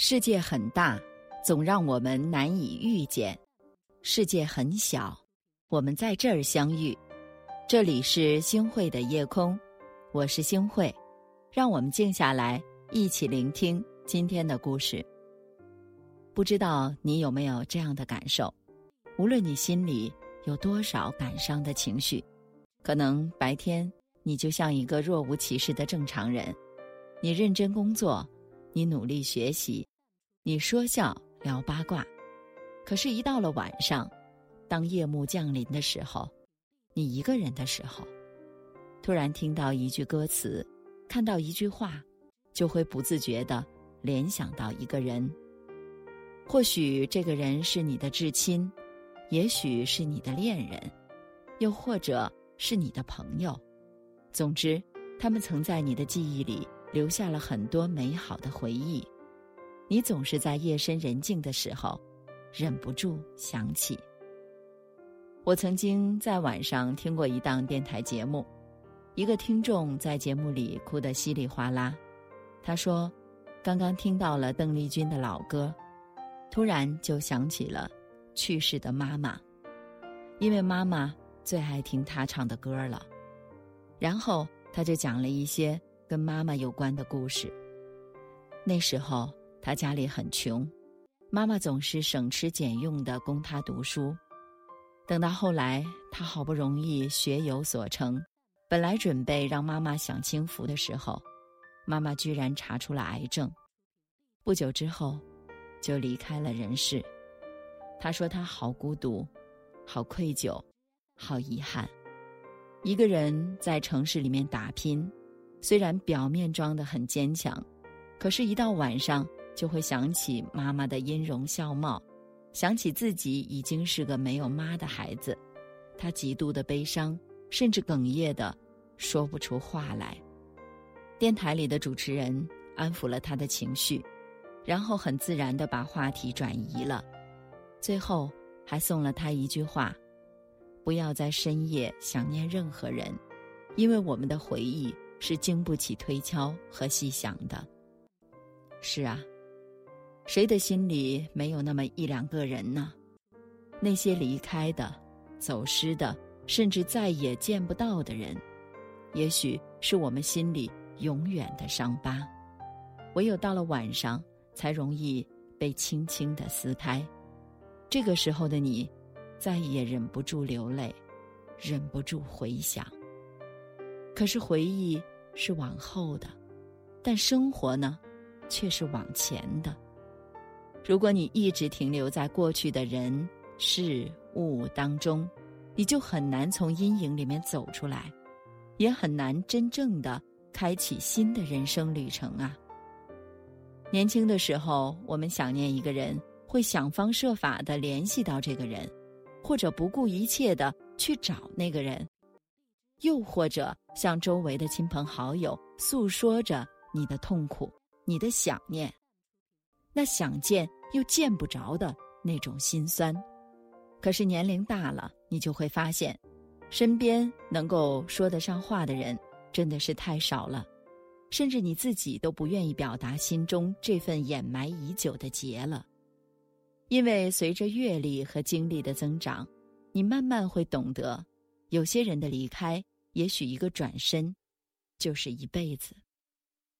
世界很大，总让我们难以遇见；世界很小，我们在这儿相遇。这里是星汇的夜空，我是星汇，让我们静下来，一起聆听今天的故事。不知道你有没有这样的感受？无论你心里有多少感伤的情绪，可能白天你就像一个若无其事的正常人，你认真工作。你努力学习，你说笑聊八卦，可是，一到了晚上，当夜幕降临的时候，你一个人的时候，突然听到一句歌词，看到一句话，就会不自觉的联想到一个人。或许这个人是你的至亲，也许是你的恋人，又或者是你的朋友。总之，他们曾在你的记忆里。留下了很多美好的回忆，你总是在夜深人静的时候，忍不住想起。我曾经在晚上听过一档电台节目，一个听众在节目里哭得稀里哗啦。他说：“刚刚听到了邓丽君的老歌，突然就想起了去世的妈妈，因为妈妈最爱听她唱的歌了。”然后他就讲了一些。跟妈妈有关的故事。那时候他家里很穷，妈妈总是省吃俭用的供他读书。等到后来他好不容易学有所成，本来准备让妈妈享清福的时候，妈妈居然查出了癌症。不久之后，就离开了人世。他说他好孤独，好愧疚，好遗憾。一个人在城市里面打拼。虽然表面装得很坚强，可是，一到晚上就会想起妈妈的音容笑貌，想起自己已经是个没有妈的孩子，他极度的悲伤，甚至哽咽的说不出话来。电台里的主持人安抚了他的情绪，然后很自然的把话题转移了，最后还送了他一句话：“不要在深夜想念任何人，因为我们的回忆。”是经不起推敲和细想的。是啊，谁的心里没有那么一两个人呢？那些离开的、走失的，甚至再也见不到的人，也许是我们心里永远的伤疤。唯有到了晚上，才容易被轻轻的撕开。这个时候的你，再也忍不住流泪，忍不住回想。可是回忆是往后的，但生活呢，却是往前的。如果你一直停留在过去的人事物当中，你就很难从阴影里面走出来，也很难真正的开启新的人生旅程啊。年轻的时候，我们想念一个人，会想方设法的联系到这个人，或者不顾一切的去找那个人。又或者向周围的亲朋好友诉说着你的痛苦、你的想念，那想见又见不着的那种心酸。可是年龄大了，你就会发现，身边能够说得上话的人真的是太少了，甚至你自己都不愿意表达心中这份掩埋已久的结了。因为随着阅历和经历的增长，你慢慢会懂得。有些人的离开，也许一个转身，就是一辈子；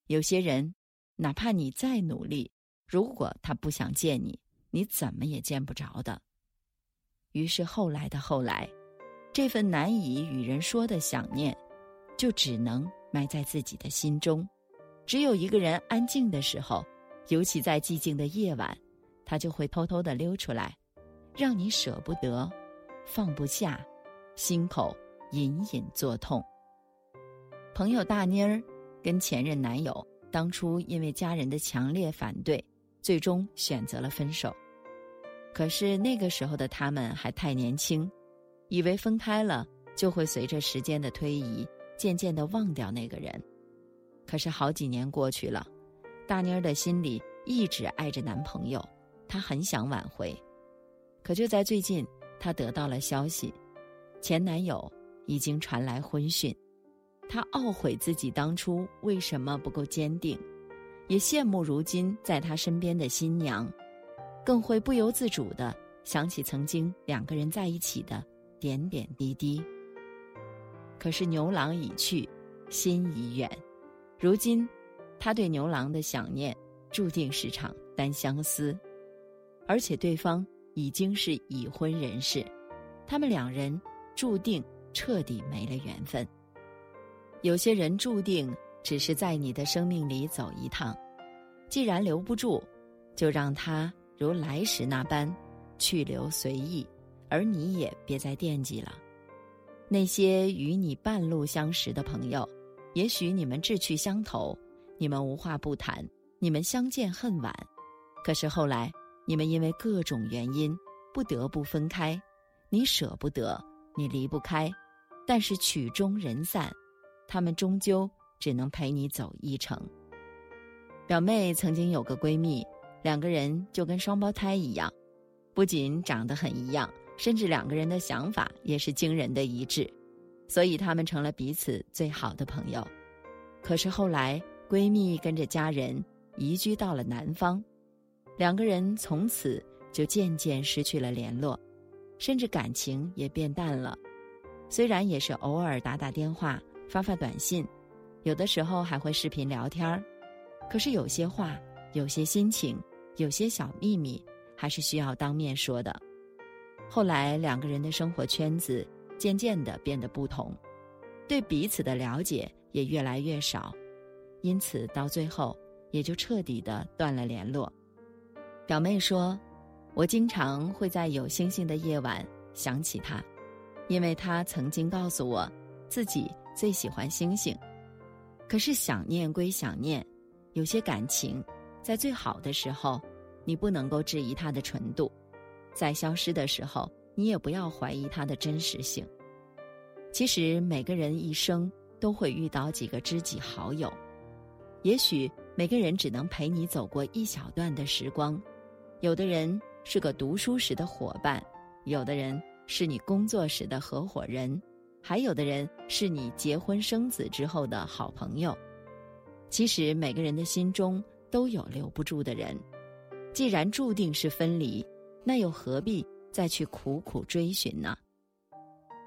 有些人，哪怕你再努力，如果他不想见你，你怎么也见不着的。于是后来的后来，这份难以与人说的想念，就只能埋在自己的心中。只有一个人安静的时候，尤其在寂静的夜晚，他就会偷偷的溜出来，让你舍不得，放不下。心口隐隐作痛。朋友大妮儿跟前任男友当初因为家人的强烈反对，最终选择了分手。可是那个时候的他们还太年轻，以为分开了就会随着时间的推移，渐渐的忘掉那个人。可是好几年过去了，大妮儿的心里一直爱着男朋友，她很想挽回。可就在最近，她得到了消息。前男友已经传来婚讯，她懊悔自己当初为什么不够坚定，也羡慕如今在他身边的新娘，更会不由自主的想起曾经两个人在一起的点点滴滴。可是牛郎已去，心已远，如今，他对牛郎的想念注定是场单相思，而且对方已经是已婚人士，他们两人注定彻底没了缘分。有些人注定只是在你的生命里走一趟，既然留不住，就让他如来时那般去留随意，而你也别再惦记了。那些与你半路相识的朋友，也许你们志趣相投，你们无话不谈，你们相见恨晚，可是后来你们因为各种原因不得不分开，你舍不得，你离不开，但是曲终人散。他们终究只能陪你走一程。表妹曾经有个闺蜜，两个人就跟双胞胎一样，不仅长得很一样，甚至两个人的想法也是惊人的一致，所以他们成了彼此最好的朋友。可是后来，闺蜜跟着家人移居到了南方，两个人从此就渐渐失去了联络，甚至感情也变淡了。虽然也是偶尔打打电话。发发短信，有的时候还会视频聊天儿，可是有些话、有些心情、有些小秘密，还是需要当面说的。后来两个人的生活圈子渐渐的变得不同，对彼此的了解也越来越少，因此到最后也就彻底的断了联络。表妹说：“我经常会在有星星的夜晚想起他，因为他曾经告诉我，自己。”最喜欢星星，可是想念归想念，有些感情，在最好的时候，你不能够质疑它的纯度；在消失的时候，你也不要怀疑它的真实性。其实每个人一生都会遇到几个知己好友，也许每个人只能陪你走过一小段的时光，有的人是个读书时的伙伴，有的人是你工作时的合伙人。还有的人是你结婚生子之后的好朋友，其实每个人的心中都有留不住的人。既然注定是分离，那又何必再去苦苦追寻呢？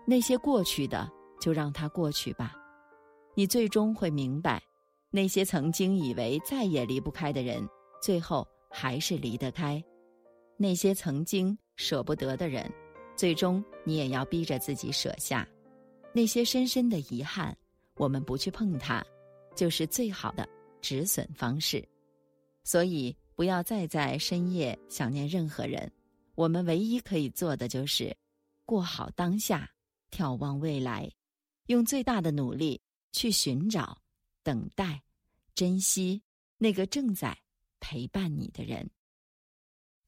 那些过去的就让它过去吧。你最终会明白，那些曾经以为再也离不开的人，最后还是离得开；那些曾经舍不得的人，最终你也要逼着自己舍下。那些深深的遗憾，我们不去碰它，就是最好的止损方式。所以，不要再在深夜想念任何人。我们唯一可以做的就是过好当下，眺望未来，用最大的努力去寻找、等待、珍惜那个正在陪伴你的人。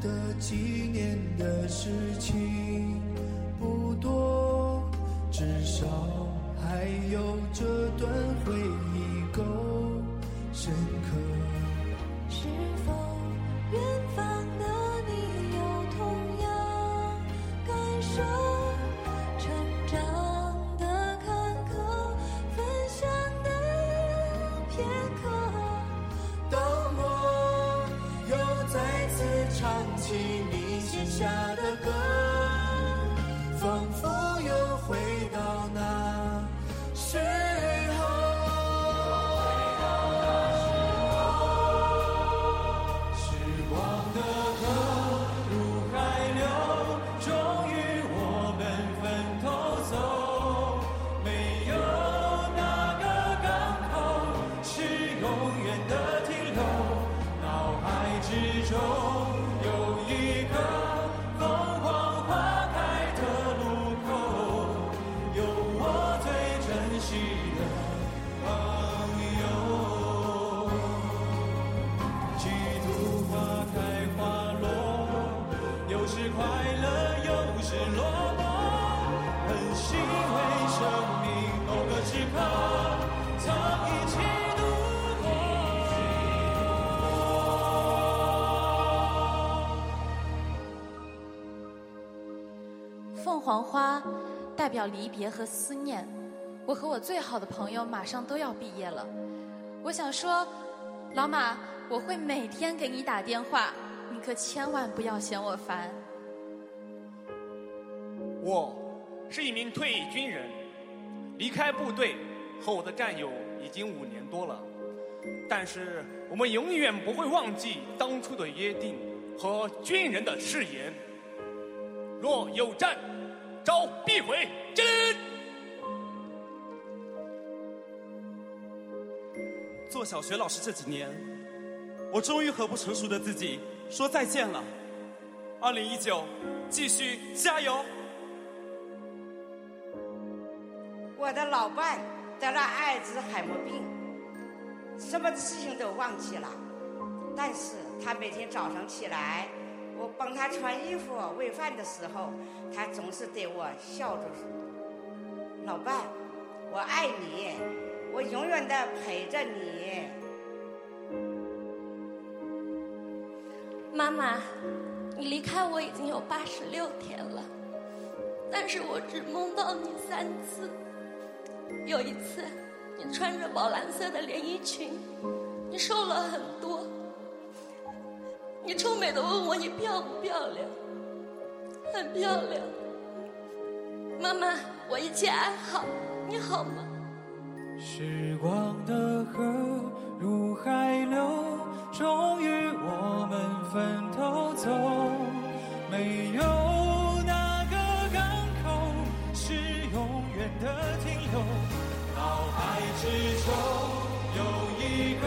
的纪念的事情不多，至少还有这段回忆够深刻。起你写。下的歌，快乐有时落寞很欣慰生命某个时刻曾一起度过凤凰花代表离别和思念。我和我最好的朋友马上都要毕业了。我想说老马我会每天给你打电话你可千万不要嫌我烦。我是一名退役军人，离开部队和我的战友已经五年多了，但是我们永远不会忘记当初的约定和军人的誓言。若有战，招必回。真。做小学老师这几年，我终于和不成熟的自己说再见了。二零一九，继续加油！我的老伴得了艾滋海默病，什么事情都忘记了，但是他每天早上起来，我帮他穿衣服、喂饭的时候，他总是对我笑着：“老伴，我爱你，我永远的陪着你。”妈妈，你离开我已经有八十六天了，但是我只梦到你三次。有一次，你穿着宝蓝色的连衣裙，你瘦了很多。你臭美的问我你漂不漂亮？很漂亮。妈妈，我一切安好，你好吗？时光的河入海流，终于我们分头走，没有。的停留，脑海之中有一个